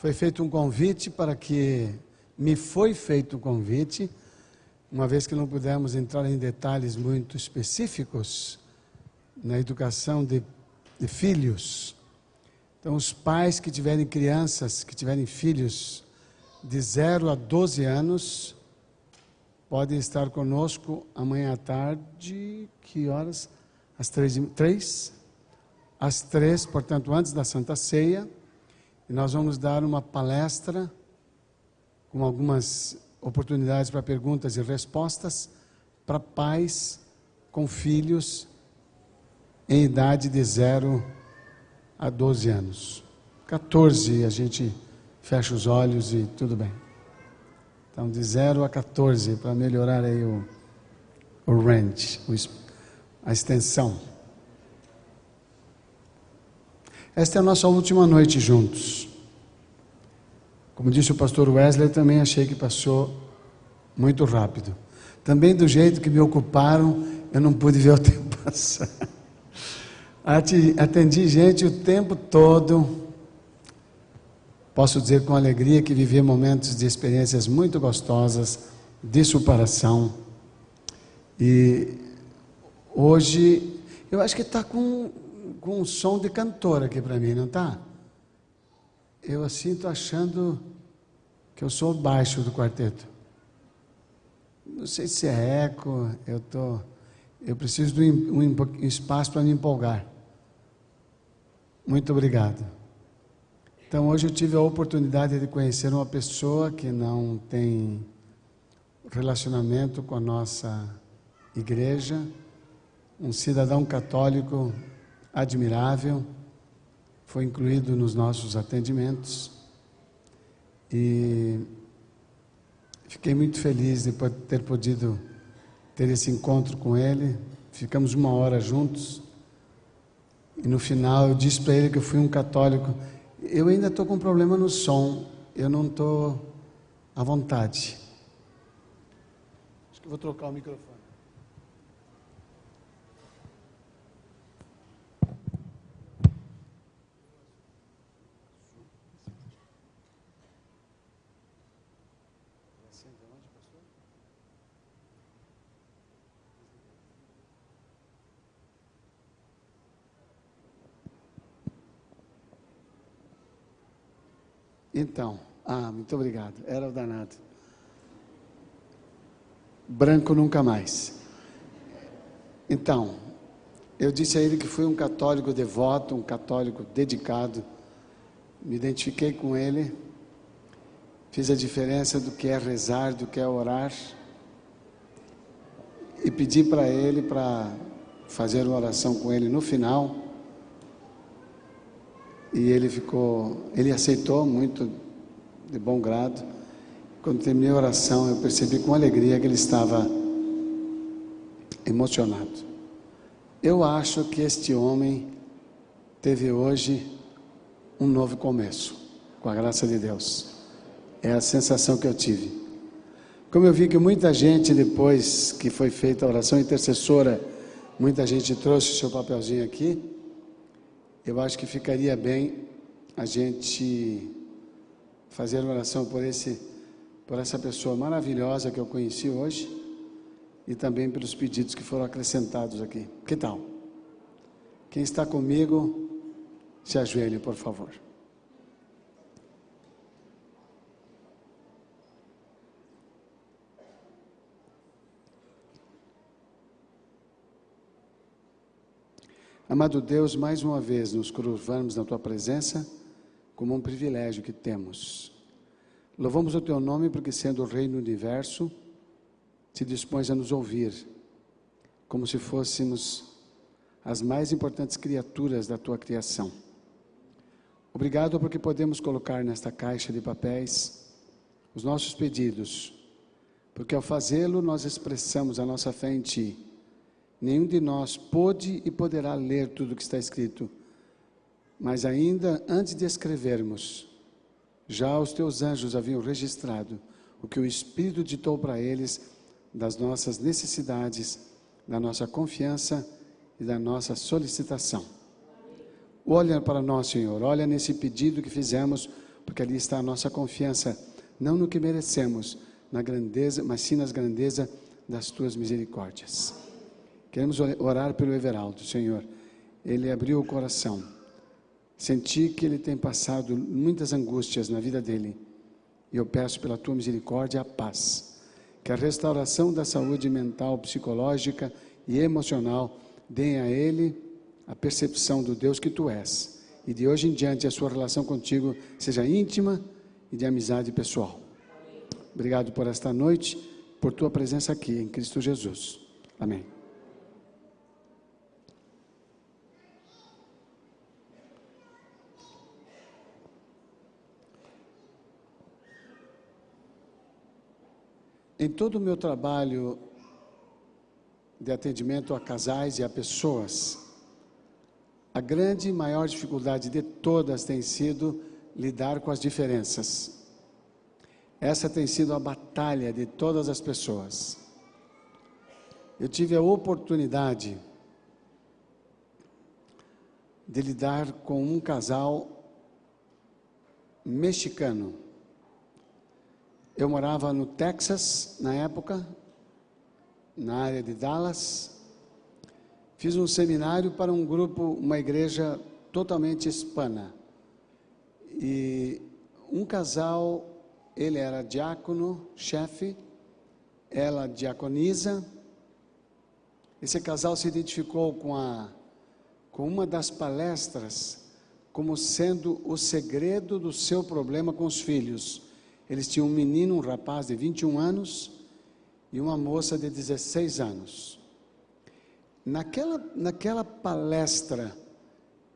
foi feito um convite para que me foi feito um convite, uma vez que não pudemos entrar em detalhes muito específicos na educação de, de filhos. Então, os pais que tiverem crianças, que tiverem filhos de 0 a 12 anos, podem estar conosco amanhã à tarde. Que horas? Às três, três? Às três, portanto, antes da Santa Ceia. E nós vamos dar uma palestra com algumas oportunidades para perguntas e respostas para pais com filhos em idade de 0 a 12 anos. 14 a gente fecha os olhos e tudo bem. Então, de 0 a 14, para melhorar aí o, o range, a extensão. Esta é a nossa última noite juntos. Como disse o pastor Wesley, também achei que passou muito rápido. Também do jeito que me ocuparam, eu não pude ver o tempo passar. Atendi gente o tempo todo. Posso dizer com alegria que vivi momentos de experiências muito gostosas de superação. E hoje, eu acho que está com, com um som de cantor aqui para mim, não está? Eu assim estou achando que eu sou baixo do quarteto. Não sei se é eco, eu tô, eu preciso de um, um espaço para me empolgar. Muito obrigado. Então, hoje eu tive a oportunidade de conhecer uma pessoa que não tem relacionamento com a nossa igreja, um cidadão católico admirável, foi incluído nos nossos atendimentos e fiquei muito feliz de ter podido ter esse encontro com ele. Ficamos uma hora juntos e no final eu disse para ele que eu fui um católico. Eu ainda estou com problema no som, eu não estou à vontade. Acho que vou trocar o microfone. Então, ah, muito obrigado. Era o danado. Branco nunca mais. Então, eu disse a ele que fui um católico devoto, um católico dedicado. Me identifiquei com ele. Fiz a diferença do que é rezar, do que é orar. E pedi para ele para fazer uma oração com ele no final e ele ficou, ele aceitou muito de bom grado. Quando terminei a oração, eu percebi com alegria que ele estava emocionado. Eu acho que este homem teve hoje um novo começo, com a graça de Deus. É a sensação que eu tive. Como eu vi que muita gente, depois que foi feita a oração intercessora, muita gente trouxe o seu papelzinho aqui eu acho que ficaria bem a gente fazer oração por esse por essa pessoa maravilhosa que eu conheci hoje e também pelos pedidos que foram acrescentados aqui. Que tal? Quem está comigo, se ajoelhe, por favor. Amado Deus, mais uma vez nos curvamos na tua presença como um privilégio que temos. Louvamos o teu nome porque, sendo o Rei do universo, te dispões a nos ouvir, como se fôssemos as mais importantes criaturas da tua criação. Obrigado porque podemos colocar nesta caixa de papéis os nossos pedidos, porque ao fazê-lo nós expressamos a nossa fé em Ti Nenhum de nós pôde e poderá ler tudo o que está escrito, mas ainda antes de escrevermos, já os teus anjos haviam registrado o que o Espírito ditou para eles das nossas necessidades, da nossa confiança e da nossa solicitação. Olha para nós, Senhor, olha nesse pedido que fizemos porque ali está a nossa confiança, não no que merecemos, na grandeza, mas sim nas grandezas das tuas misericórdias. Queremos orar pelo Everaldo, Senhor. Ele abriu o coração. Senti que ele tem passado muitas angústias na vida dele. E eu peço pela tua misericórdia a paz. Que a restauração da saúde mental, psicológica e emocional dê a ele a percepção do Deus que tu és. E de hoje em diante a sua relação contigo seja íntima e de amizade pessoal. Obrigado por esta noite, por tua presença aqui em Cristo Jesus. Amém. Em todo o meu trabalho de atendimento a casais e a pessoas, a grande e maior dificuldade de todas tem sido lidar com as diferenças. Essa tem sido a batalha de todas as pessoas. Eu tive a oportunidade de lidar com um casal mexicano eu morava no Texas na época, na área de Dallas. Fiz um seminário para um grupo, uma igreja totalmente hispana. E um casal, ele era diácono, chefe, ela diaconisa. Esse casal se identificou com a com uma das palestras como sendo o segredo do seu problema com os filhos. Eles tinham um menino, um rapaz de 21 anos e uma moça de 16 anos. Naquela, naquela palestra,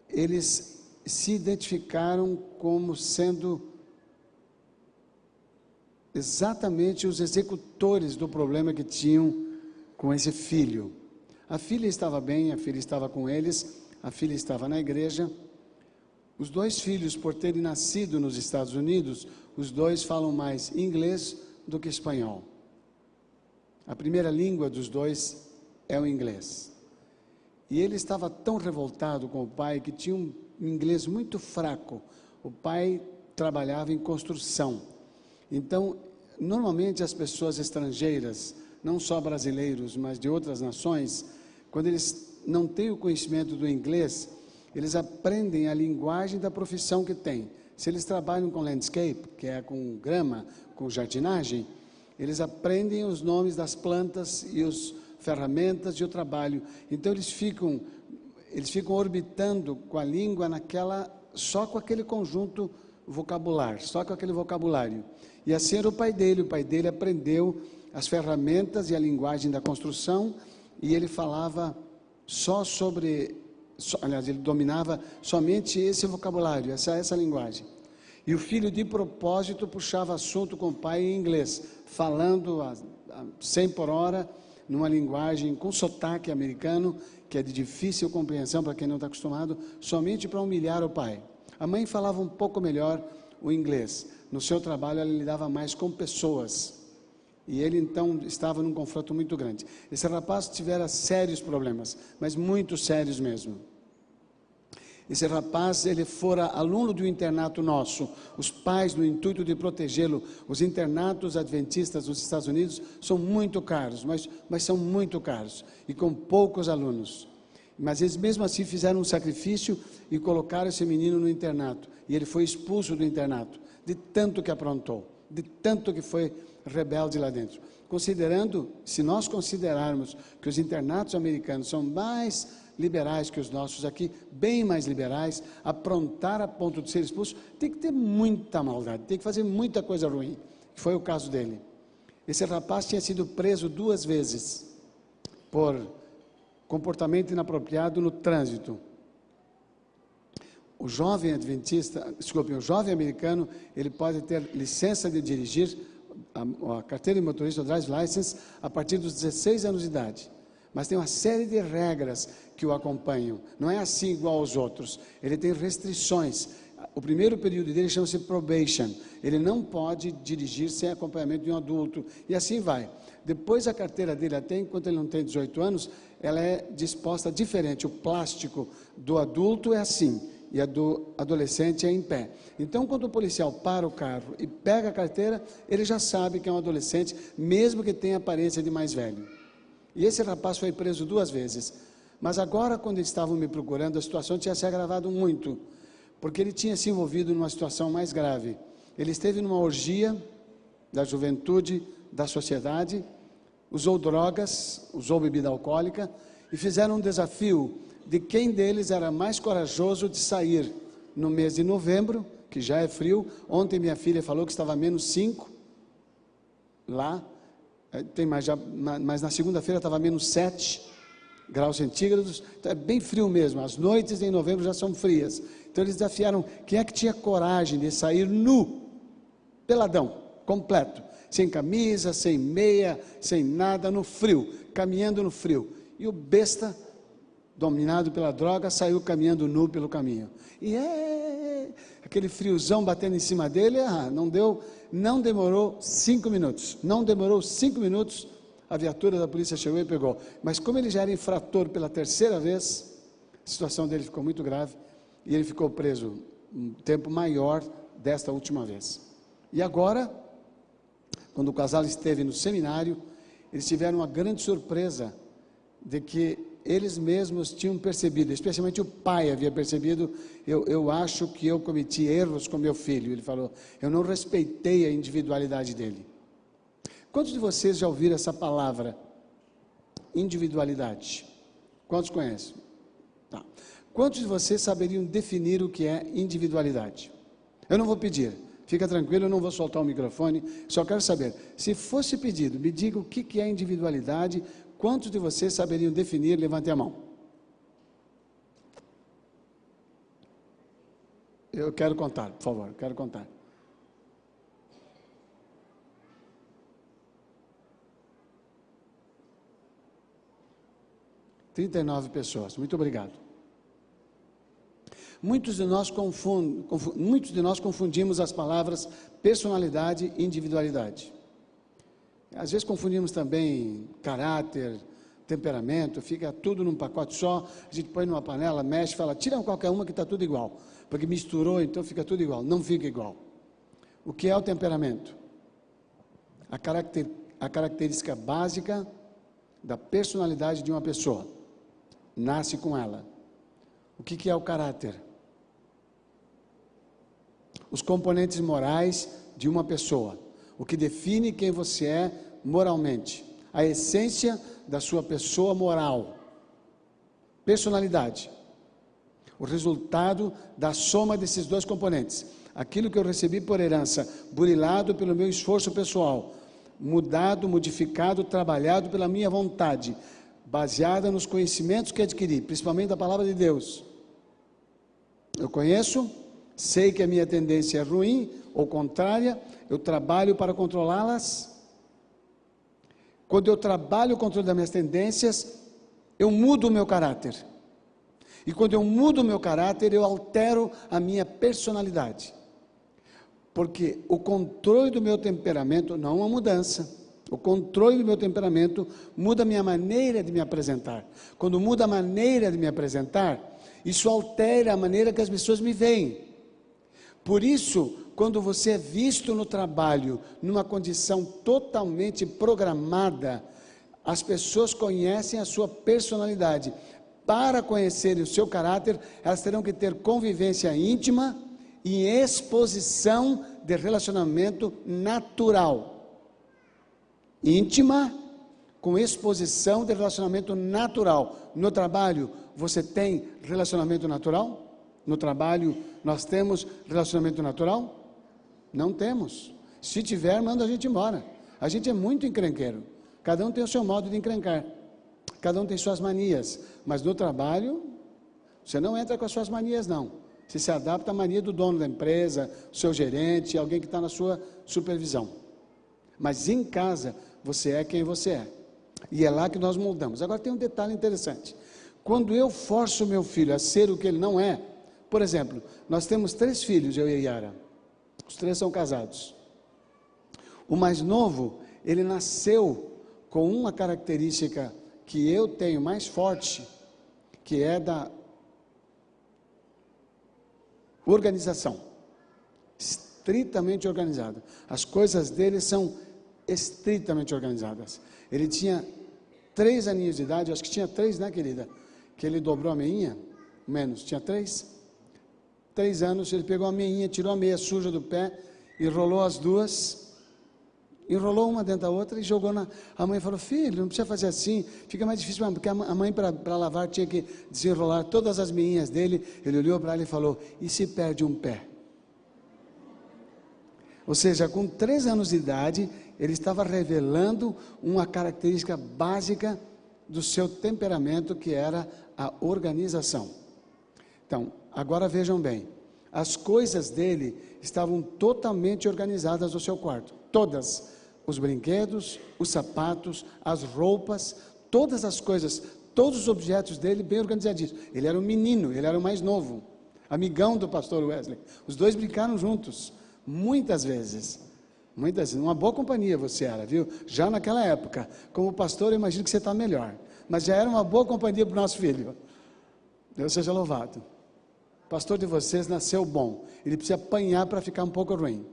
eles se identificaram como sendo exatamente os executores do problema que tinham com esse filho. A filha estava bem, a filha estava com eles, a filha estava na igreja. Os dois filhos, por terem nascido nos Estados Unidos, os dois falam mais inglês do que espanhol. A primeira língua dos dois é o inglês. E ele estava tão revoltado com o pai que tinha um inglês muito fraco. O pai trabalhava em construção. Então, normalmente as pessoas estrangeiras, não só brasileiros, mas de outras nações, quando eles não têm o conhecimento do inglês, eles aprendem a linguagem da profissão que têm. Se eles trabalham com landscape, que é com grama, com jardinagem, eles aprendem os nomes das plantas e as ferramentas de o trabalho. Então eles ficam eles ficam orbitando com a língua naquela só com aquele conjunto vocabular, só com aquele vocabulário. E assim era o pai dele, o pai dele aprendeu as ferramentas e a linguagem da construção e ele falava só sobre aliás, ele dominava somente esse vocabulário, essa, essa linguagem. E o filho, de propósito, puxava assunto com o pai em inglês, falando a, a 100 por hora, numa linguagem com sotaque americano, que é de difícil compreensão para quem não está acostumado, somente para humilhar o pai. A mãe falava um pouco melhor o inglês. No seu trabalho, ela lidava mais com pessoas. E ele então estava num confronto muito grande. Esse rapaz tivera sérios problemas, mas muito sérios mesmo. Esse rapaz, ele fora aluno do internato nosso. Os pais, no intuito de protegê-lo, os internatos adventistas dos Estados Unidos são muito caros, mas, mas são muito caros e com poucos alunos. Mas eles mesmo assim fizeram um sacrifício e colocaram esse menino no internato. E ele foi expulso do internato, de tanto que aprontou, de tanto que foi rebelde lá dentro. Considerando, se nós considerarmos que os internatos americanos são mais liberais que os nossos aqui, bem mais liberais, aprontar a ponto de ser expulso, tem que ter muita maldade, tem que fazer muita coisa ruim. Foi o caso dele. Esse rapaz tinha sido preso duas vezes por comportamento inapropriado no trânsito. O jovem adventista, desculpe, o jovem americano, ele pode ter licença de dirigir a, a carteira de motorista, o drive license, a partir dos 16 anos de idade. Mas tem uma série de regras que o acompanham. Não é assim igual aos outros. Ele tem restrições. O primeiro período dele chama-se probation. Ele não pode dirigir sem acompanhamento de um adulto. E assim vai. Depois a carteira dele, até enquanto ele não tem 18 anos, ela é disposta diferente. O plástico do adulto é assim. E a do adolescente é em pé. Então, quando o policial para o carro e pega a carteira, ele já sabe que é um adolescente, mesmo que tenha aparência de mais velho. E esse rapaz foi preso duas vezes. Mas agora, quando eles estavam me procurando, a situação tinha se agravado muito, porque ele tinha se envolvido numa situação mais grave. Ele esteve numa orgia da juventude, da sociedade, usou drogas, usou bebida alcoólica e fizeram um desafio de quem deles era mais corajoso de sair no mês de novembro, que já é frio. Ontem minha filha falou que estava menos 5 lá, é, tem mais já, mas na segunda-feira estava menos 7 graus centígrados, então é bem frio mesmo. As noites em novembro já são frias. Então eles desafiaram quem é que tinha coragem de sair nu, peladão, completo, sem camisa, sem meia, sem nada, no frio, caminhando no frio. E o besta dominado pela droga, saiu caminhando nu pelo caminho. E é, aquele friozão batendo em cima dele, ah, não deu, não demorou cinco minutos. Não demorou cinco minutos, a viatura da polícia chegou e pegou. Mas como ele já era infrator pela terceira vez, a situação dele ficou muito grave e ele ficou preso um tempo maior desta última vez. E agora, quando o casal esteve no seminário, eles tiveram uma grande surpresa de que eles mesmos tinham percebido, especialmente o pai havia percebido, eu, eu acho que eu cometi erros com meu filho. Ele falou, eu não respeitei a individualidade dele. Quantos de vocês já ouviram essa palavra? Individualidade. Quantos conhecem? Tá. Quantos de vocês saberiam definir o que é individualidade? Eu não vou pedir, fica tranquilo, eu não vou soltar o microfone, só quero saber, se fosse pedido, me diga o que é individualidade, Quantos de vocês saberiam definir? Levante a mão. Eu quero contar, por favor, quero contar. Trinta e nove pessoas. Muito obrigado. Muitos de, nós confund, muitos de nós confundimos as palavras personalidade e individualidade. Às vezes confundimos também caráter, temperamento, fica tudo num pacote só, a gente põe numa panela, mexe, fala, tira qualquer uma que está tudo igual, porque misturou, então fica tudo igual. Não fica igual. O que é o temperamento? A, caracter, a característica básica da personalidade de uma pessoa. Nasce com ela. O que, que é o caráter? Os componentes morais de uma pessoa o que define quem você é moralmente, a essência da sua pessoa moral, personalidade, o resultado da soma desses dois componentes, aquilo que eu recebi por herança, burilado pelo meu esforço pessoal, mudado, modificado, trabalhado pela minha vontade, baseada nos conhecimentos que adquiri, principalmente da palavra de Deus. Eu conheço, sei que a minha tendência é ruim ou contrária, eu trabalho para controlá-las. Quando eu trabalho o controle das minhas tendências, eu mudo o meu caráter. E quando eu mudo o meu caráter, eu altero a minha personalidade. Porque o controle do meu temperamento não é uma mudança. O controle do meu temperamento muda a minha maneira de me apresentar. Quando muda a maneira de me apresentar, isso altera a maneira que as pessoas me veem. Por isso, quando você é visto no trabalho numa condição totalmente programada, as pessoas conhecem a sua personalidade. Para conhecerem o seu caráter, elas terão que ter convivência íntima e exposição de relacionamento natural. Íntima com exposição de relacionamento natural. No trabalho, você tem relacionamento natural? No trabalho, nós temos relacionamento natural? Não temos. Se tiver, manda a gente embora. A gente é muito encrenqueiro. Cada um tem o seu modo de encrencar. Cada um tem suas manias. Mas no trabalho, você não entra com as suas manias, não. Você se adapta à mania do dono da empresa, seu gerente, alguém que está na sua supervisão. Mas em casa, você é quem você é. E é lá que nós moldamos. Agora tem um detalhe interessante. Quando eu forço meu filho a ser o que ele não é, por exemplo, nós temos três filhos, eu e a Yara. Os três são casados. O mais novo, ele nasceu com uma característica que eu tenho mais forte, que é da Organização. Estritamente organizado. As coisas dele são estritamente organizadas. Ele tinha três aninhos de idade, acho que tinha três, né, querida? Que ele dobrou a meinha, menos, tinha três. Três anos, ele pegou a meinha, tirou a meia suja do pé, enrolou as duas, enrolou uma dentro da outra e jogou na. A mãe falou: Filho, não precisa fazer assim, fica mais difícil, porque a mãe, para lavar, tinha que desenrolar todas as meinhas dele. Ele olhou para ela e falou: E se perde um pé? Ou seja, com três anos de idade, ele estava revelando uma característica básica do seu temperamento, que era a organização. Então, agora vejam bem: as coisas dele estavam totalmente organizadas no seu quarto, todas. Os brinquedos, os sapatos, as roupas, todas as coisas, todos os objetos dele bem organizadinhos. Ele era um menino, ele era o mais novo, amigão do pastor Wesley. Os dois brincaram juntos, muitas vezes. Muitas vezes, uma boa companhia você era, viu? Já naquela época. Como pastor, eu imagino que você está melhor. Mas já era uma boa companhia para o nosso filho. Deus seja louvado. Pastor de vocês nasceu bom. Ele precisa apanhar para ficar um pouco ruim.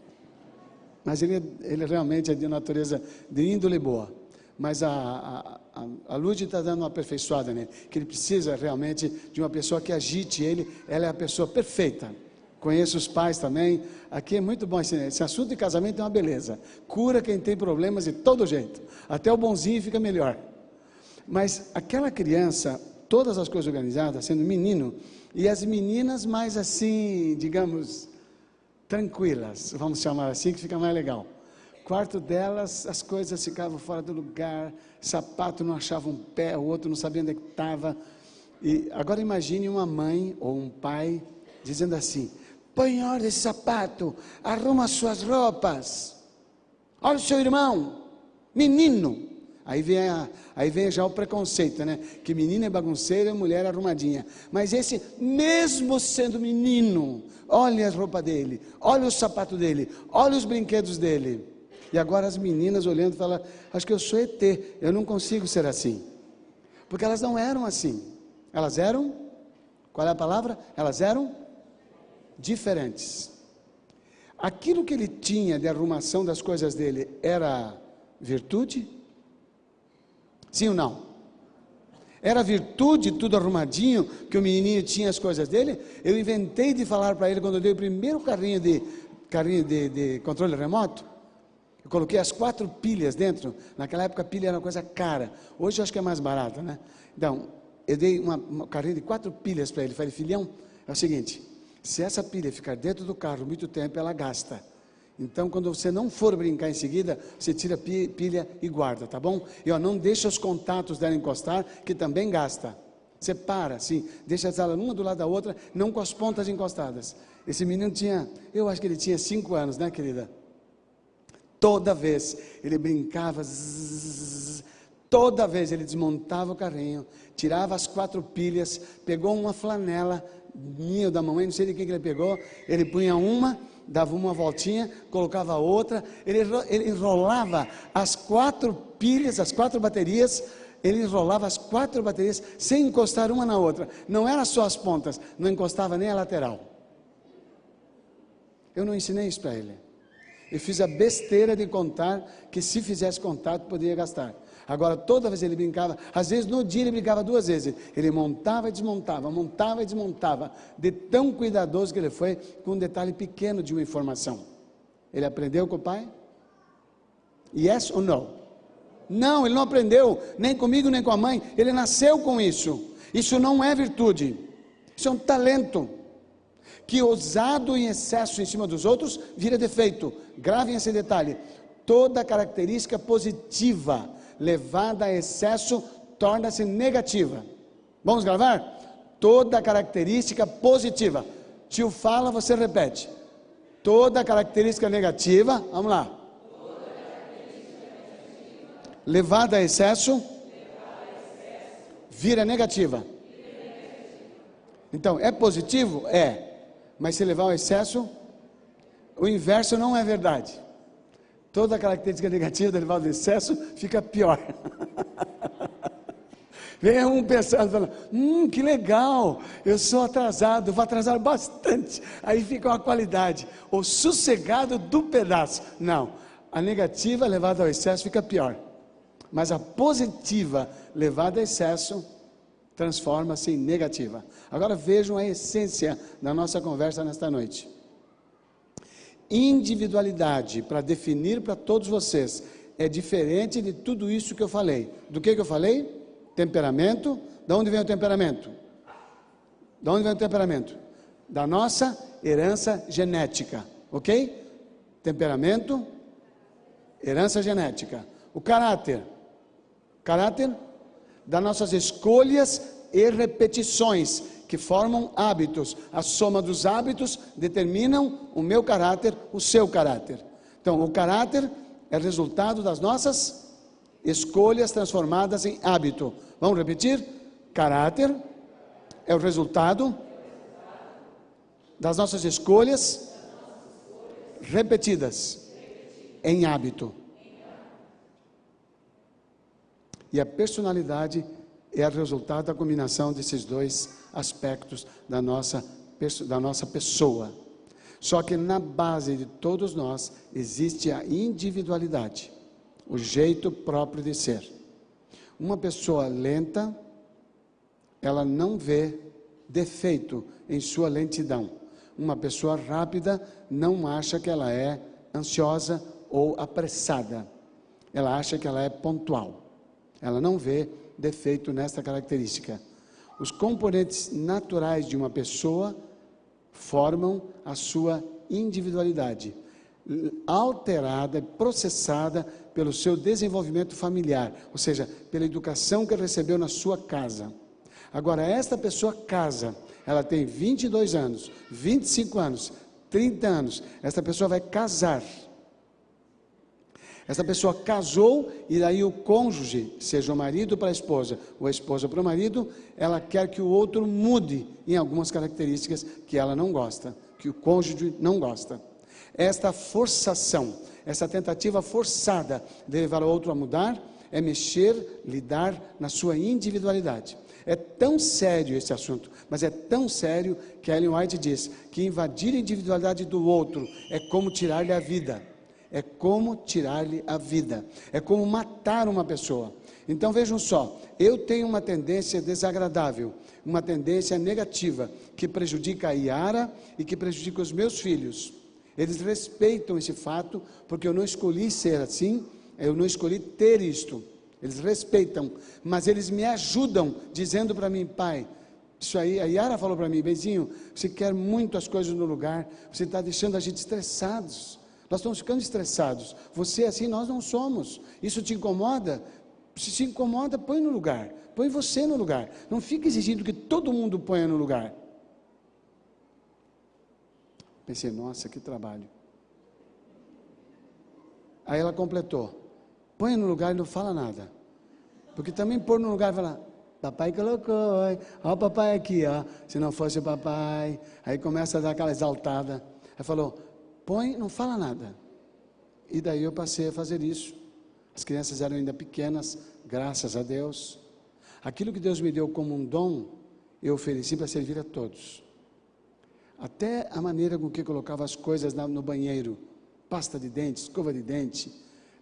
Mas ele, ele realmente é de natureza de índole boa. Mas a, a, a, está dando uma aperfeiçoada nele. Que ele precisa realmente de uma pessoa que agite ele. Ela é a pessoa perfeita. Conheço os pais também. Aqui é muito bom esse, esse assunto de casamento é uma beleza. Cura quem tem problemas de todo jeito. Até o bonzinho fica melhor. Mas aquela criança, todas as coisas organizadas, sendo menino, e as meninas mais assim, digamos, tranquilas, vamos chamar assim, que fica mais legal. Quarto delas, as coisas ficavam fora do lugar, sapato não achava um pé, o outro não sabia onde é estava. E agora imagine uma mãe ou um pai dizendo assim: põe em ordem esse sapato, arruma as suas roupas. Olha o seu irmão, menino. Aí vem, a, aí vem já o preconceito, né? Que menino é bagunceiro e mulher é arrumadinha. Mas esse, mesmo sendo menino, olha as roupas dele, olha o sapato dele, olha os brinquedos dele. E agora as meninas olhando falam: Acho que eu sou ET, eu não consigo ser assim. Porque elas não eram assim. Elas eram, qual é a palavra? Elas eram diferentes. Aquilo que ele tinha de arrumação das coisas dele era virtude? Sim ou não? Era virtude tudo arrumadinho, que o menininho tinha as coisas dele? Eu inventei de falar para ele quando eu dei o primeiro carrinho de, carrinho de, de controle remoto. Eu coloquei as quatro pilhas dentro. Naquela época a pilha era uma coisa cara. Hoje eu acho que é mais barata, né? Então, eu dei uma, uma carrinho de quatro pilhas para ele. Falei, filhão, é o seguinte: se essa pilha ficar dentro do carro muito tempo, ela gasta. Então, quando você não for brincar em seguida, você tira pilha e guarda, tá bom? E ó, não deixa os contatos dela encostar, que também gasta. Você para, assim, deixa as alas uma do lado da outra, não com as pontas encostadas. Esse menino tinha, eu acho que ele tinha cinco anos, né, querida? Toda vez ele brincava, zzz, toda vez ele desmontava o carrinho, tirava as quatro pilhas, pegou uma flanela, minha da mamãe, não sei de quem que ele pegou, ele punha uma, dava uma voltinha, colocava outra, ele, ele enrolava as quatro pilhas, as quatro baterias, ele enrolava as quatro baterias sem encostar uma na outra. Não era só as pontas, não encostava nem a lateral. Eu não ensinei isso para ele. Eu fiz a besteira de contar que se fizesse contato poderia gastar. Agora, toda vez ele brincava, às vezes no dia ele brincava duas vezes. Ele montava e desmontava, montava e desmontava, de tão cuidadoso que ele foi com um detalhe pequeno de uma informação. Ele aprendeu com o pai? Yes ou não? Não, ele não aprendeu, nem comigo, nem com a mãe. Ele nasceu com isso. Isso não é virtude, isso é um talento. Que ousado em excesso em cima dos outros vira defeito. Gravem esse detalhe. Toda característica positiva levada a excesso torna-se negativa. Vamos gravar? Toda característica positiva. Tio fala, você repete. Toda característica negativa, vamos lá. Levada a excesso, vira negativa. Então, é positivo? É. Mas se levar ao excesso, o inverso não é verdade. Toda característica negativa derivada do excesso fica pior. Vem um pensando, falando, hum, que legal, eu sou atrasado, vou atrasar bastante. Aí fica uma qualidade, o sossegado do pedaço. Não, a negativa levada ao excesso fica pior. Mas a positiva levada a excesso transforma-se em negativa. Agora vejam a essência da nossa conversa nesta noite. Individualidade, para definir para todos vocês, é diferente de tudo isso que eu falei. Do que, que eu falei? Temperamento. De onde vem o temperamento? De onde vem o temperamento? Da nossa herança genética, ok? Temperamento, herança genética. O caráter, caráter das nossas escolhas e repetições que formam hábitos. A soma dos hábitos determinam o meu caráter, o seu caráter. Então, o caráter é resultado das nossas escolhas transformadas em hábito. Vamos repetir? Caráter é o resultado das nossas escolhas repetidas em hábito. E a personalidade é o resultado da combinação desses dois aspectos da nossa, da nossa pessoa. Só que na base de todos nós existe a individualidade o jeito próprio de ser. Uma pessoa lenta, ela não vê defeito em sua lentidão. Uma pessoa rápida não acha que ela é ansiosa ou apressada. Ela acha que ela é pontual. Ela não vê defeito nesta característica. Os componentes naturais de uma pessoa formam a sua individualidade, alterada, processada pelo seu desenvolvimento familiar, ou seja, pela educação que recebeu na sua casa. Agora, esta pessoa casa, ela tem 22 anos, 25 anos, 30 anos, esta pessoa vai casar. Essa pessoa casou e daí o cônjuge, seja o marido para a esposa ou a esposa para o marido, ela quer que o outro mude em algumas características que ela não gosta, que o cônjuge não gosta. Esta forçação essa tentativa forçada de levar o outro a mudar é mexer, lidar na sua individualidade. É tão sério esse assunto, mas é tão sério que Ellen White diz que invadir a individualidade do outro é como tirar-lhe a vida. É como tirar-lhe a vida. É como matar uma pessoa. Então vejam só, eu tenho uma tendência desagradável, uma tendência negativa que prejudica a Yara e que prejudica os meus filhos. Eles respeitam esse fato, porque eu não escolhi ser assim, eu não escolhi ter isto. Eles respeitam, mas eles me ajudam, dizendo para mim, pai, isso aí, a Yara falou para mim, Benzinho, você quer muito as coisas no lugar, você está deixando a gente estressados. Nós estamos ficando estressados. Você é assim, nós não somos. Isso te incomoda? Se te incomoda, põe no lugar. Põe você no lugar. Não fique exigindo que todo mundo ponha no lugar. Pensei, nossa, que trabalho. Aí ela completou: põe no lugar e não fala nada. Porque também pôr no lugar e falar, papai colocou, olha o papai aqui, ó. Se não fosse o papai. Aí começa a dar aquela exaltada. Aí falou, põe, não fala nada. E daí eu passei a fazer isso. As crianças eram ainda pequenas, graças a Deus. Aquilo que Deus me deu como um dom, eu ofereci para servir a todos. Até a maneira com que colocava as coisas no banheiro, pasta de dente, escova de dente,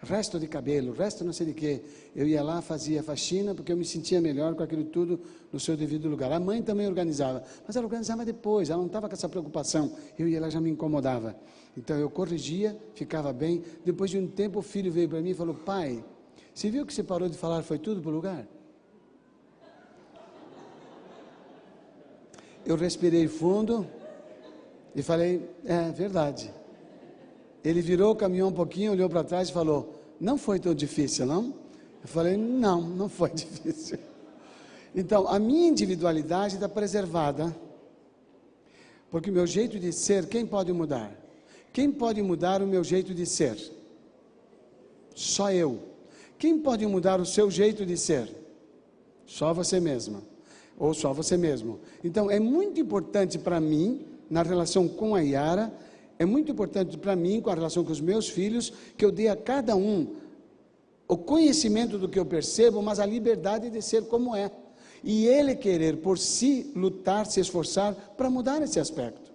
resto de cabelo, resto não sei de quê. Eu ia lá, fazia faxina, porque eu me sentia melhor com aquilo tudo no seu devido lugar. A mãe também organizava, mas ela organizava depois, ela não estava com essa preocupação. Eu ia lá, já me incomodava. Então eu corrigia, ficava bem. Depois de um tempo, o filho veio para mim e falou: Pai, você viu que você parou de falar, foi tudo para o lugar? Eu respirei fundo e falei: É verdade. Ele virou, caminhou um pouquinho, olhou para trás e falou: Não foi tão difícil, não? Eu falei: Não, não foi difícil. Então, a minha individualidade está preservada, porque o meu jeito de ser, quem pode mudar? Quem pode mudar o meu jeito de ser? Só eu. Quem pode mudar o seu jeito de ser? Só você mesma. Ou só você mesmo. Então, é muito importante para mim na relação com a Yara, é muito importante para mim, com a relação com os meus filhos, que eu dê a cada um o conhecimento do que eu percebo, mas a liberdade de ser como é. E ele querer por si lutar, se esforçar para mudar esse aspecto.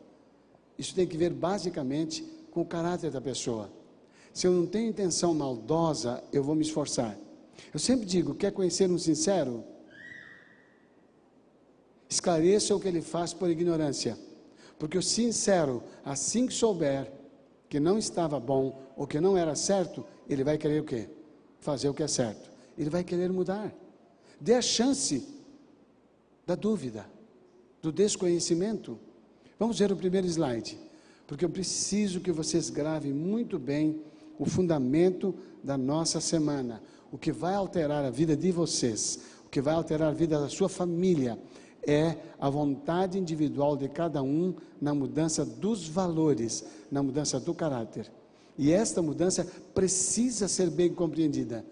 Isso tem que ver basicamente com o caráter da pessoa. Se eu não tenho intenção maldosa, eu vou me esforçar. Eu sempre digo: quer conhecer um sincero? Esclareça o que ele faz por ignorância. Porque o sincero, assim que souber que não estava bom ou que não era certo, ele vai querer o quê? Fazer o que é certo. Ele vai querer mudar. Dê a chance da dúvida, do desconhecimento. Vamos ver o primeiro slide, porque eu preciso que vocês gravem muito bem o fundamento da nossa semana, o que vai alterar a vida de vocês, o que vai alterar a vida da sua família, é a vontade individual de cada um na mudança dos valores, na mudança do caráter. E esta mudança precisa ser bem compreendida.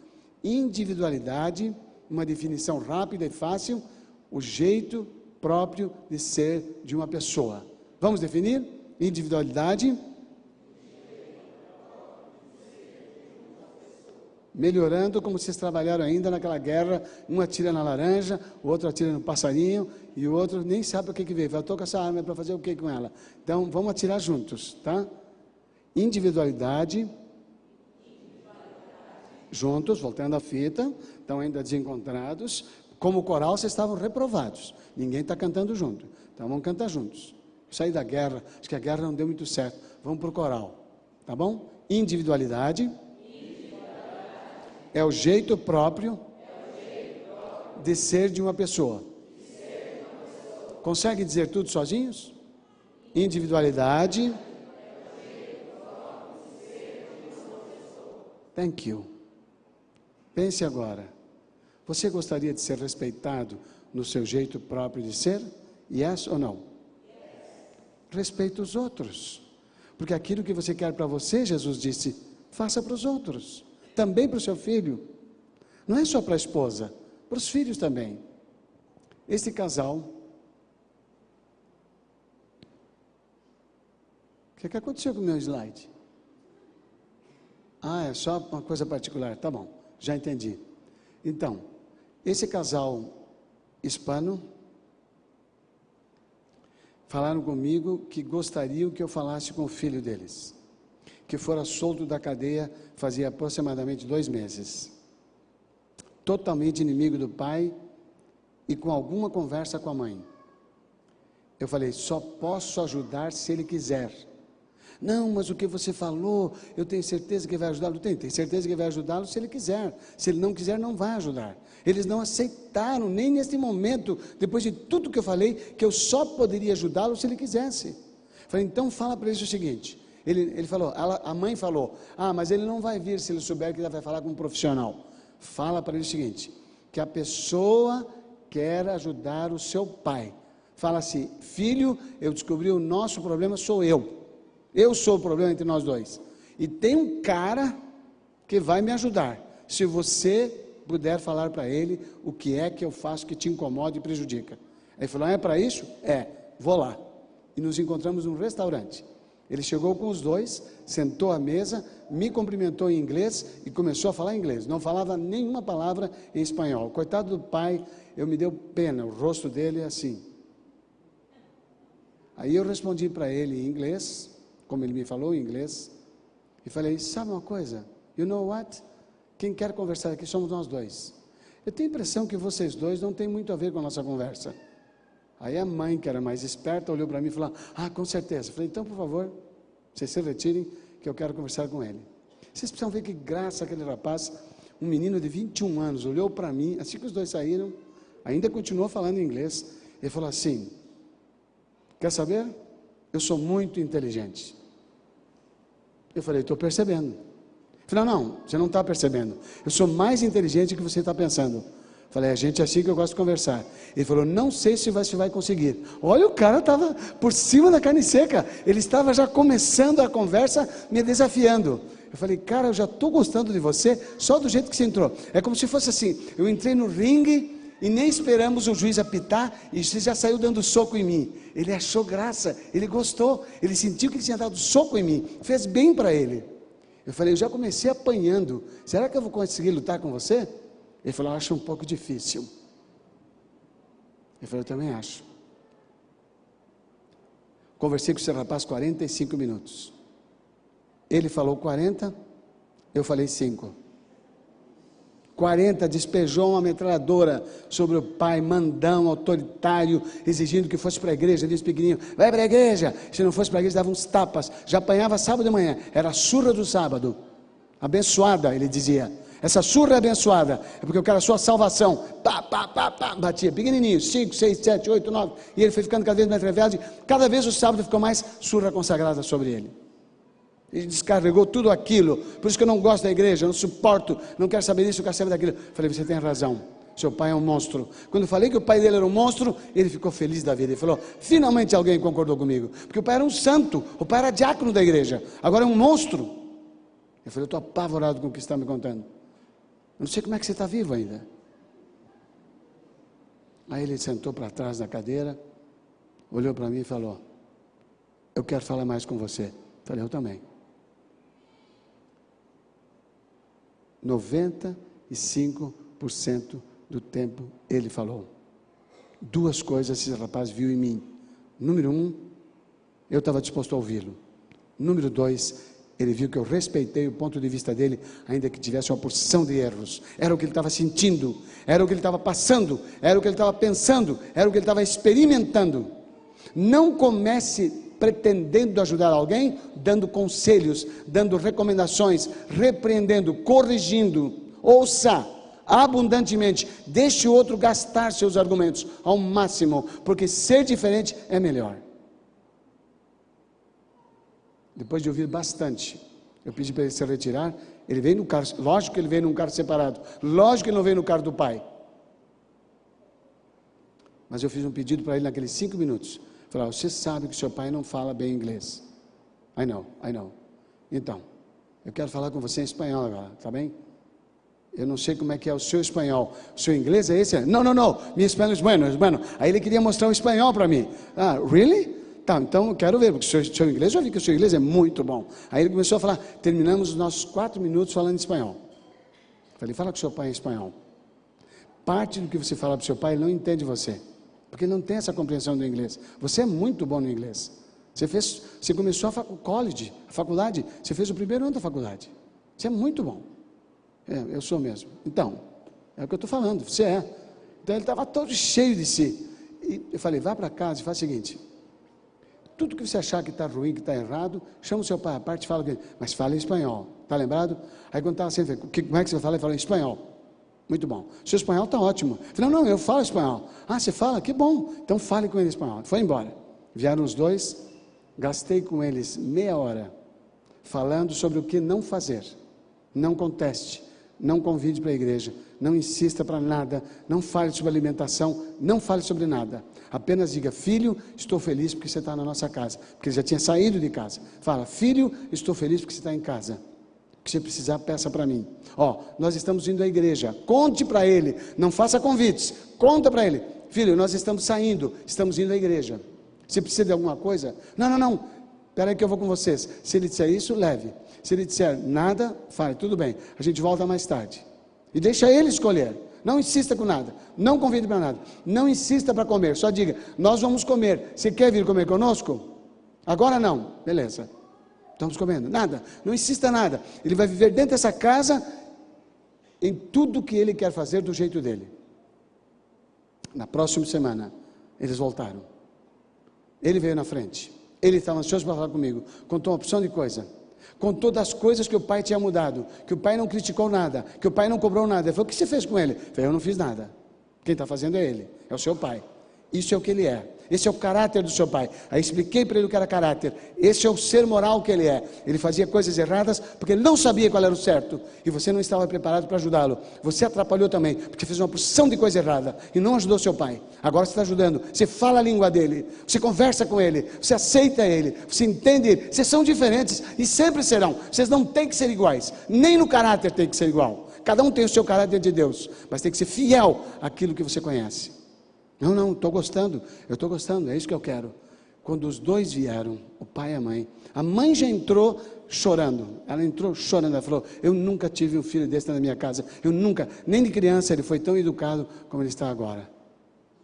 Individualidade, uma definição rápida e fácil, o jeito próprio de ser de uma pessoa. Vamos definir? Individualidade melhorando como vocês trabalharam ainda naquela guerra, um atira na laranja, o outro atira no passarinho e o outro nem sabe o que que veio. Vai, estou com essa arma para fazer o que com ela? Então, vamos atirar juntos, tá? Individualidade, juntos, voltando à fita, estão ainda desencontrados. Como coral, vocês estavam reprovados. Ninguém está cantando junto. Então, vamos cantar juntos. Sair da guerra, acho que a guerra não deu muito certo. Vamos para o coral, tá bom? Individualidade é o jeito próprio de ser de uma pessoa. Consegue dizer tudo sozinhos? Individualidade. Thank you. Pense agora. Você gostaria de ser respeitado no seu jeito próprio de ser? Yes ou não? Respeite os outros. Porque aquilo que você quer para você, Jesus disse, faça para os outros também para o seu filho. Não é só para a esposa, para os filhos também. Esse casal. O que, é que aconteceu com o meu slide? Ah, é só uma coisa particular. Tá bom, já entendi. Então, esse casal hispano falaram comigo que gostariam que eu falasse com o filho deles que fora solto da cadeia fazia aproximadamente dois meses. Totalmente inimigo do pai e com alguma conversa com a mãe. Eu falei: só posso ajudar se ele quiser. Não, mas o que você falou, eu tenho certeza que vai ajudá-lo. Tem certeza que vai ajudá-lo se ele quiser. Se ele não quiser, não vai ajudar. Eles não aceitaram, nem neste momento, depois de tudo que eu falei, que eu só poderia ajudá-lo se ele quisesse. Falei, então fala para eles o seguinte: ele, ele falou, ela, a mãe falou, ah, mas ele não vai vir se ele souber que ele vai falar com um profissional. Fala para ele o seguinte, que a pessoa quer ajudar o seu pai. Fala assim, filho, eu descobri o nosso problema sou eu. Eu sou o problema entre nós dois. E tem um cara que vai me ajudar. Se você puder falar para ele o que é que eu faço que te incomoda e prejudica. Ele falou: é para isso? É, vou lá. E nos encontramos num restaurante. Ele chegou com os dois, sentou à mesa, me cumprimentou em inglês e começou a falar inglês. Não falava nenhuma palavra em espanhol. Coitado do pai, eu me deu pena, o rosto dele é assim. Aí eu respondi para ele em inglês, como ele me falou em inglês, e falei: Sabe uma coisa? You know what? Quem quer conversar aqui somos nós dois. Eu tenho a impressão que vocês dois não têm muito a ver com a nossa conversa. Aí a mãe, que era mais esperta, olhou para mim e falou: Ah, com certeza. Eu falei: Então, por favor, vocês se retirem, que eu quero conversar com ele. Vocês precisam ver que graça aquele rapaz, um menino de 21 anos, olhou para mim, assim que os dois saíram, ainda continuou falando inglês. Ele falou assim: Quer saber? Eu sou muito inteligente. Eu falei: Estou percebendo. Ele falou: Não, você não está percebendo. Eu sou mais inteligente do que você está pensando. Falei, a gente é assim que eu gosto de conversar. Ele falou, não sei se você vai conseguir. Olha, o cara estava por cima da carne seca. Ele estava já começando a conversa, me desafiando. Eu falei, cara, eu já estou gostando de você, só do jeito que você entrou. É como se fosse assim: eu entrei no ringue e nem esperamos o juiz apitar e você já saiu dando soco em mim. Ele achou graça, ele gostou, ele sentiu que ele tinha dado soco em mim, fez bem para ele. Eu falei, eu já comecei apanhando. Será que eu vou conseguir lutar com você? Ele falou: Acho um pouco difícil. Ele falou: Eu também acho. Conversei com esse rapaz 45 minutos. Ele falou 40, eu falei 5. 40 despejou uma metralhadora sobre o pai, mandão, autoritário, exigindo que fosse para a igreja. Ele disse pequenininho: vai para a igreja. Se não fosse para a igreja, dava uns tapas. Já apanhava sábado de manhã, era surra do sábado. Abençoada, ele dizia. Essa surra é abençoada, é porque eu quero a sua salvação. Pá, pá, pá, pá, batia, pequenininho, 5, 6, 7, 8, 9. E ele foi ficando cada vez mais rebelde. Cada vez o sábado ficou mais surra consagrada sobre ele. Ele descarregou tudo aquilo. Por isso que eu não gosto da igreja, eu não suporto, não quero saber disso, eu quero saber daquilo. Falei, você tem razão. Seu pai é um monstro. Quando eu falei que o pai dele era um monstro, ele ficou feliz da vida. Ele falou: finalmente alguém concordou comigo. Porque o pai era um santo, o pai era diácono da igreja, agora é um monstro. Eu falei, eu estou apavorado com o que está me contando. Não sei como é que você está vivo ainda. Aí ele sentou para trás da cadeira, olhou para mim e falou: Eu quero falar mais com você. Falei, eu também. 95% do tempo ele falou. Duas coisas esse rapaz viu em mim. Número um, eu estava disposto a ouvi-lo. Número dois, ele viu que eu respeitei o ponto de vista dele, ainda que tivesse uma porção de erros. Era o que ele estava sentindo, era o que ele estava passando, era o que ele estava pensando, era o que ele estava experimentando. Não comece pretendendo ajudar alguém, dando conselhos, dando recomendações, repreendendo, corrigindo. Ouça abundantemente, deixe o outro gastar seus argumentos ao máximo, porque ser diferente é melhor. Depois de ouvir bastante, eu pedi para ele se retirar. Ele veio no carro, lógico que ele veio num carro separado, lógico que ele não veio no carro do pai. Mas eu fiz um pedido para ele naqueles cinco minutos. Falei, você sabe que seu pai não fala bem inglês. I know, I know. Então, eu quero falar com você em espanhol agora, tá bem? Eu não sei como é que é o seu espanhol. O seu inglês é esse? Não, não, não. Mi espanhol é bueno, é bueno. Aí ele queria mostrar o espanhol para mim. Ah, really? Tá, então eu quero ver, porque o seu, seu inglês, já vi que o seu inglês é muito bom. Aí ele começou a falar, terminamos os nossos quatro minutos falando espanhol. Falei, fala com seu pai em espanhol. Parte do que você fala para o seu pai, ele não entende você. Porque ele não tem essa compreensão do inglês. Você é muito bom no inglês. Você, fez, você começou a fac, college, a faculdade, você fez o primeiro ano da faculdade. Você é muito bom. É, eu sou mesmo. Então, é o que eu estou falando, você é. Então ele estava todo cheio de si. E eu falei, vá para casa e faz o seguinte, tudo que você achar que está ruim, que está errado, chama o seu pai à parte e fala com ele. Mas fala em espanhol. Está lembrado? Aí quando estava assim, como é que você vai falar? Ele falou espanhol. Muito bom. Seu espanhol está ótimo. Eu falei, não, não, eu falo espanhol. Ah, você fala? Que bom. Então fale com ele espanhol. Foi embora. Vieram os dois, gastei com eles meia hora falando sobre o que não fazer. Não conteste, não convide para a igreja, não insista para nada, não fale sobre alimentação, não fale sobre nada. Apenas diga, filho, estou feliz porque você está na nossa casa. Porque ele já tinha saído de casa. Fala, filho, estou feliz porque você está em casa. O que você precisar, peça para mim. Ó, nós estamos indo à igreja. Conte para ele. Não faça convites. Conta para ele. Filho, nós estamos saindo. Estamos indo à igreja. Se precisa de alguma coisa? Não, não, não. Espera aí que eu vou com vocês. Se ele disser isso, leve. Se ele disser nada, fale, tudo bem. A gente volta mais tarde. E deixa ele escolher. Não insista com nada. Não convide para nada. Não insista para comer. Só diga: Nós vamos comer. Você quer vir comer conosco? Agora não. Beleza. Estamos comendo. Nada. Não insista nada. Ele vai viver dentro dessa casa em tudo que ele quer fazer do jeito dele. Na próxima semana, eles voltaram. Ele veio na frente. Ele estava ansioso para falar comigo. Contou uma opção de coisa com todas as coisas que o pai tinha mudado, que o pai não criticou nada, que o pai não cobrou nada. Ele falou: O que você fez com ele? Eu falei: Eu não fiz nada. Quem está fazendo é ele, é o seu pai. Isso é o que ele é. Esse é o caráter do seu pai. Aí expliquei para ele o que era caráter. Esse é o ser moral que ele é. Ele fazia coisas erradas porque ele não sabia qual era o certo. E você não estava preparado para ajudá-lo. Você atrapalhou também, porque fez uma porção de coisa errada e não ajudou seu pai. Agora você está ajudando. Você fala a língua dele. Você conversa com ele. Você aceita ele. Você entende ele. Vocês são diferentes e sempre serão. Vocês não têm que ser iguais. Nem no caráter tem que ser igual. Cada um tem o seu caráter de Deus. Mas tem que ser fiel àquilo que você conhece. Não, não, estou gostando, eu estou gostando, é isso que eu quero. Quando os dois vieram, o pai e a mãe, a mãe já entrou chorando, ela entrou chorando, ela falou: Eu nunca tive um filho desse na minha casa, eu nunca, nem de criança ele foi tão educado como ele está agora.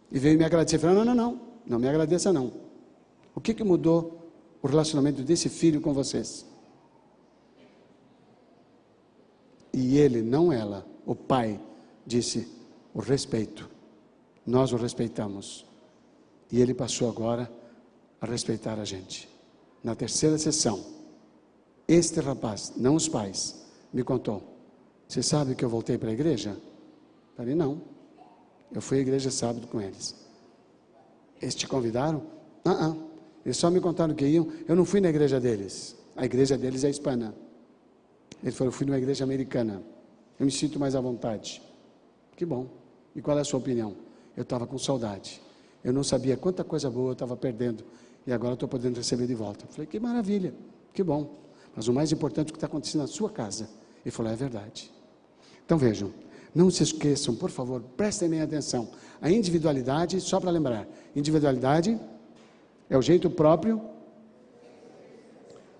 E veio me agradecer. Falei, não, não, não, não me agradeça não. O que, que mudou o relacionamento desse filho com vocês? E ele, não ela, o pai, disse: o respeito. Nós o respeitamos. E ele passou agora a respeitar a gente. Na terceira sessão, este rapaz, não os pais, me contou: Você sabe que eu voltei para a igreja? Falei: Não. Eu fui à igreja sábado com eles. Eles te convidaram? Ah, ah. Eles só me contaram que iam. Eu não fui na igreja deles. A igreja deles é hispana. Ele falou: Eu fui numa igreja americana. Eu me sinto mais à vontade. Que bom. E qual é a sua opinião? Eu estava com saudade. Eu não sabia quanta coisa boa eu estava perdendo. E agora estou podendo receber de volta. Eu falei, que maravilha, que bom. Mas o mais importante é o que está acontecendo na sua casa. Ele falou, é verdade. Então vejam, não se esqueçam, por favor, prestem bem atenção. A individualidade, só para lembrar, individualidade é o jeito próprio,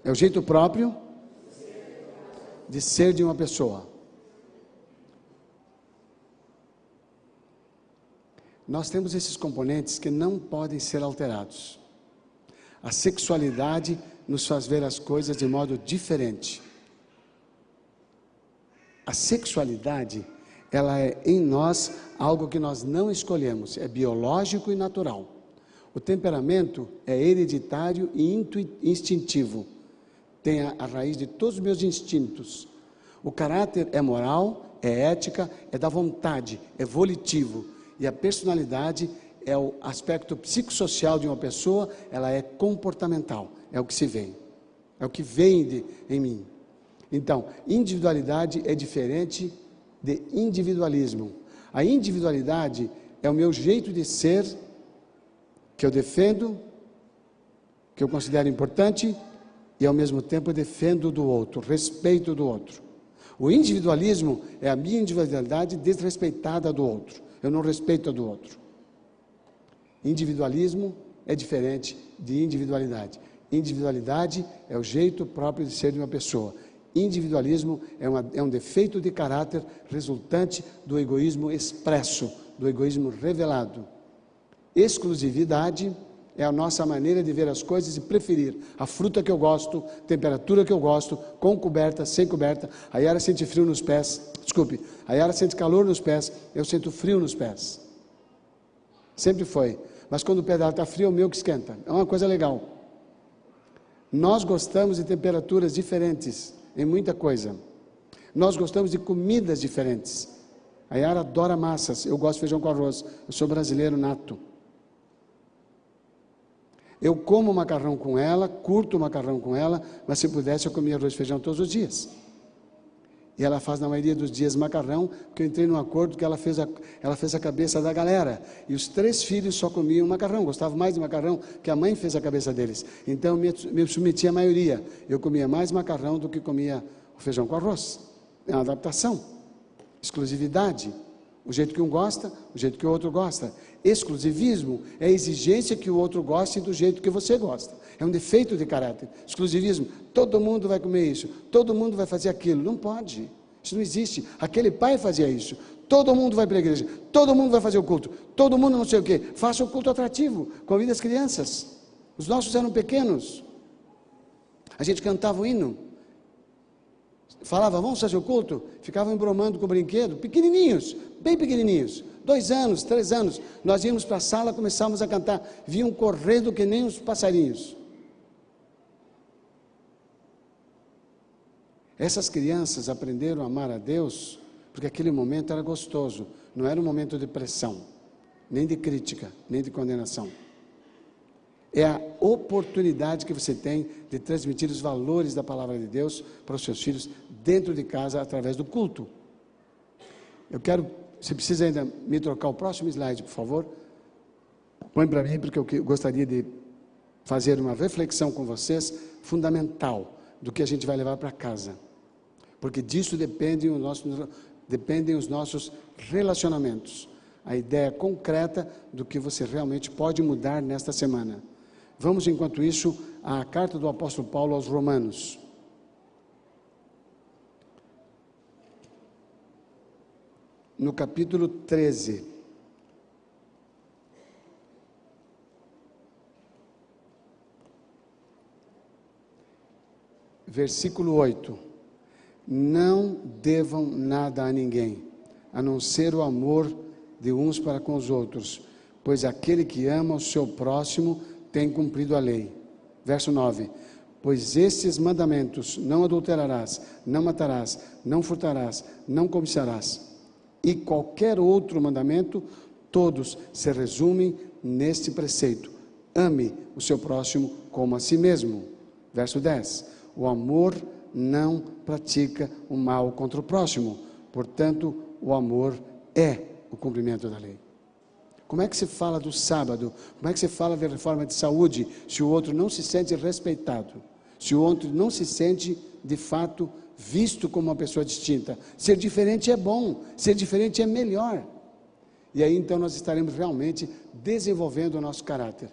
é o jeito próprio de ser de uma pessoa. Nós temos esses componentes que não podem ser alterados. A sexualidade nos faz ver as coisas de modo diferente. A sexualidade, ela é em nós algo que nós não escolhemos, é biológico e natural. O temperamento é hereditário e instintivo. Tem a, a raiz de todos os meus instintos. O caráter é moral, é ética, é da vontade, é volitivo e a personalidade é o aspecto psicossocial de uma pessoa, ela é comportamental, é o que se vê, é o que vem de, em mim. Então, individualidade é diferente de individualismo. A individualidade é o meu jeito de ser, que eu defendo, que eu considero importante e ao mesmo tempo defendo do outro, respeito do outro. O individualismo é a minha individualidade desrespeitada do outro eu não respeito a do outro. Individualismo é diferente de individualidade. Individualidade é o jeito próprio de ser de uma pessoa. Individualismo é, uma, é um defeito de caráter resultante do egoísmo expresso, do egoísmo revelado. Exclusividade é a nossa maneira de ver as coisas e preferir a fruta que eu gosto, temperatura que eu gosto, com coberta, sem coberta. A Yara sente frio nos pés, desculpe, a Yara sente calor nos pés, eu sinto frio nos pés. Sempre foi. Mas quando o pé dela está frio, é o meu que esquenta. É uma coisa legal. Nós gostamos de temperaturas diferentes em muita coisa. Nós gostamos de comidas diferentes. A Yara adora massas, eu gosto de feijão com arroz. Eu sou brasileiro nato. Eu como macarrão com ela, curto macarrão com ela, mas se pudesse eu comia arroz e feijão todos os dias. E ela faz na maioria dos dias macarrão, porque eu entrei num acordo que ela fez, a, ela fez a cabeça da galera. E os três filhos só comiam macarrão, gostavam mais de macarrão, que a mãe fez a cabeça deles. Então me, me submeti à maioria. Eu comia mais macarrão do que comia feijão com arroz. É uma adaptação. Exclusividade. O jeito que um gosta, o jeito que o outro gosta. Exclusivismo é a exigência que o outro goste do jeito que você gosta. É um defeito de caráter. Exclusivismo, todo mundo vai comer isso, todo mundo vai fazer aquilo. Não pode. Isso não existe. Aquele pai fazia isso. Todo mundo vai para a igreja, todo mundo vai fazer o culto, todo mundo não sei o quê. Faça o culto atrativo, convide as crianças. Os nossos eram pequenos. A gente cantava o hino. Falava, vamos fazer o culto? Ficavam embromando com o brinquedo, pequenininhos, bem pequenininhos dois anos, três anos, nós íamos para a sala, começávamos a cantar, vinham correndo que nem os passarinhos. Essas crianças aprenderam a amar a Deus porque aquele momento era gostoso, não era um momento de pressão, nem de crítica, nem de condenação. É a oportunidade que você tem de transmitir os valores da palavra de Deus para os seus filhos dentro de casa através do culto. Eu quero você precisa ainda me trocar o próximo slide, por favor? Põe para mim, porque eu gostaria de fazer uma reflexão com vocês fundamental do que a gente vai levar para casa. Porque disso dependem os, nossos, dependem os nossos relacionamentos. A ideia concreta do que você realmente pode mudar nesta semana. Vamos, enquanto isso, à carta do apóstolo Paulo aos Romanos. no capítulo 13. Versículo 8: Não devam nada a ninguém, a não ser o amor de uns para com os outros, pois aquele que ama o seu próximo tem cumprido a lei. Verso 9: Pois estes mandamentos: não adulterarás, não matarás, não furtarás, não cobiçarás e qualquer outro mandamento, todos se resumem neste preceito: ame o seu próximo como a si mesmo. Verso 10: O amor não pratica o mal contra o próximo, portanto, o amor é o cumprimento da lei. Como é que se fala do sábado? Como é que se fala da reforma de saúde se o outro não se sente respeitado? Se o outro não se sente, de fato, visto como uma pessoa distinta? Ser diferente é bom, ser diferente é melhor. E aí então nós estaremos realmente desenvolvendo o nosso caráter.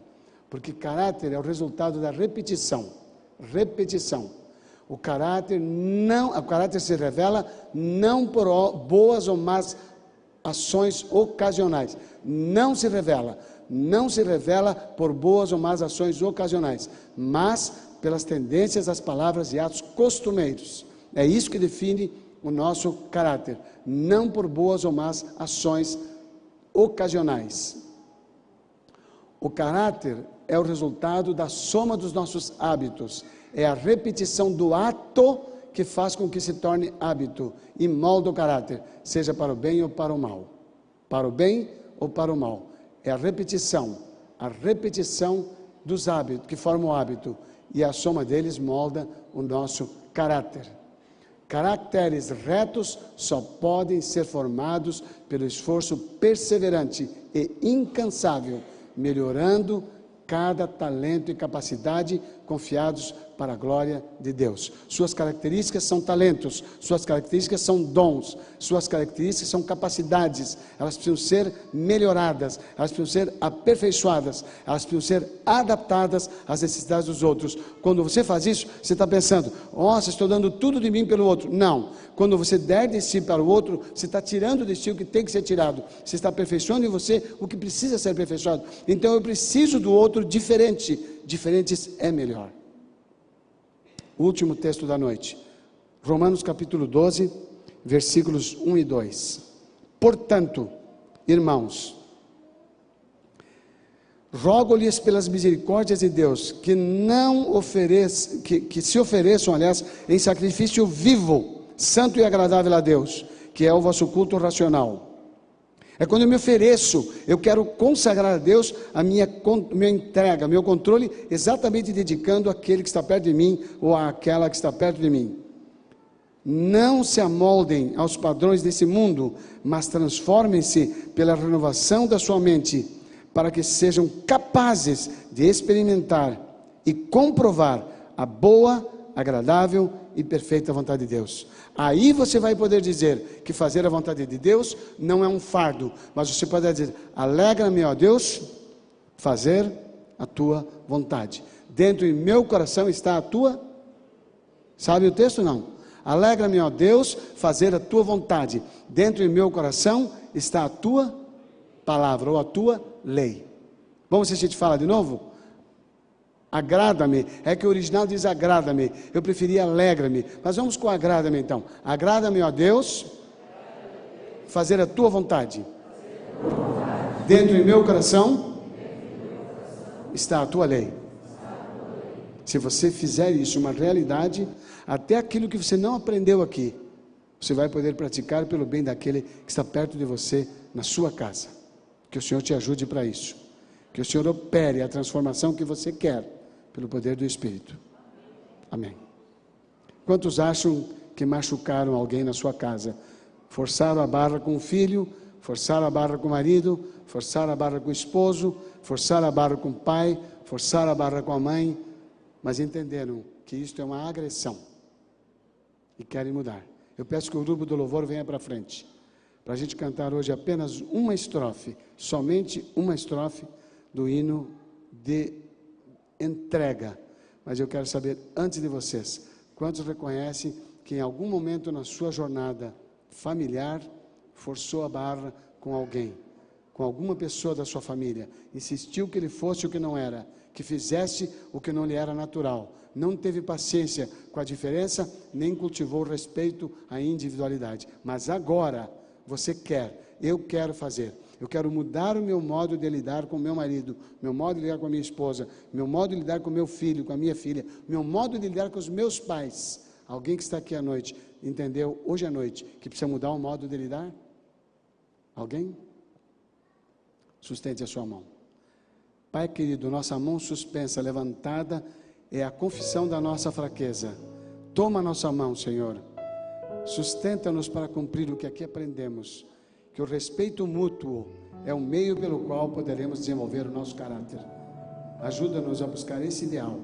Porque caráter é o resultado da repetição. Repetição. O caráter não, o caráter se revela não por boas ou más ações ocasionais. Não se revela, não se revela por boas ou más ações ocasionais, mas pelas tendências das palavras e atos costumeiros. É isso que define o nosso caráter, não por boas ou más ações ocasionais. O caráter é o resultado da soma dos nossos hábitos, é a repetição do ato que faz com que se torne hábito e molda o caráter, seja para o bem ou para o mal. Para o bem ou para o mal. É a repetição, a repetição dos hábitos, que formam o hábito, e a soma deles molda o nosso caráter. Caracteres retos só podem ser formados pelo esforço perseverante e incansável, melhorando cada talento e capacidade confiados para a glória de Deus. Suas características são talentos, suas características são dons, suas características são capacidades. Elas precisam ser melhoradas, elas precisam ser aperfeiçoadas, elas precisam ser adaptadas às necessidades dos outros. Quando você faz isso, você está pensando, nossa, estou dando tudo de mim pelo outro. Não. Quando você der de si para o outro, você está tirando de si o que tem que ser tirado. Você está aperfeiçoando em você o que precisa ser aperfeiçoado. Então eu preciso do outro diferente. Diferentes é melhor o último texto da noite. Romanos capítulo 12, versículos 1 e 2. Portanto, irmãos, rogo-lhes pelas misericórdias de Deus que não ofereçam, que, que se ofereçam, aliás, em sacrifício vivo, santo e agradável a Deus, que é o vosso culto racional. É quando eu me ofereço, eu quero consagrar a Deus a minha, minha entrega, meu controle, exatamente dedicando àquele que está perto de mim ou àquela que está perto de mim. Não se amoldem aos padrões desse mundo, mas transformem-se pela renovação da sua mente, para que sejam capazes de experimentar e comprovar a boa, agradável e perfeita vontade de Deus. Aí você vai poder dizer que fazer a vontade de Deus não é um fardo, mas você pode dizer: alegra-me, ó Deus, fazer a tua vontade. Dentro do meu coração está a tua. Sabe o texto? Não. Alegra-me, ó Deus, fazer a tua vontade. Dentro do meu coração está a tua palavra ou a tua lei. Vamos a gente fala de novo? Agrada-me. É que o original diz agrada-me. Eu preferia alegra-me. Mas vamos com agrada-me então. Agrada-me, ó Deus, fazer a tua vontade. Dentro do meu coração está a tua lei. Se você fizer isso uma realidade, até aquilo que você não aprendeu aqui, você vai poder praticar pelo bem daquele que está perto de você na sua casa. Que o Senhor te ajude para isso. Que o Senhor opere a transformação que você quer pelo poder do Espírito. Amém. Quantos acham que machucaram alguém na sua casa? Forçaram a barra com o filho, forçaram a barra com o marido, forçaram a barra com o esposo, forçaram a barra com o pai, forçaram a barra com a mãe, mas entenderam que isto é uma agressão e querem mudar. Eu peço que o grupo do louvor venha para frente, para a gente cantar hoje apenas uma estrofe, somente uma estrofe do hino de entrega. Mas eu quero saber, antes de vocês, quantos reconhecem que em algum momento na sua jornada familiar forçou a barra com alguém, com alguma pessoa da sua família, insistiu que ele fosse o que não era, que fizeste o que não lhe era natural. Não teve paciência com a diferença, nem cultivou respeito à individualidade. Mas agora você quer, eu quero fazer. Eu quero mudar o meu modo de lidar com meu marido, meu modo de lidar com a minha esposa, meu modo de lidar com meu filho, com a minha filha, meu modo de lidar com os meus pais. Alguém que está aqui à noite entendeu hoje à noite que precisa mudar o modo de lidar? Alguém? Sustente a sua mão. Pai querido, nossa mão suspensa, levantada, é a confissão da nossa fraqueza. Toma nossa mão, Senhor. Sustenta-nos para cumprir o que aqui aprendemos. Que o respeito mútuo é o meio pelo qual poderemos desenvolver o nosso caráter. Ajuda-nos a buscar esse ideal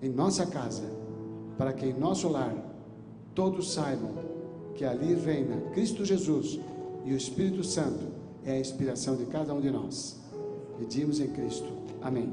em nossa casa, para que em nosso lar todos saibam que ali reina Cristo Jesus e o Espírito Santo é a inspiração de cada um de nós. Pedimos em Cristo. Amém.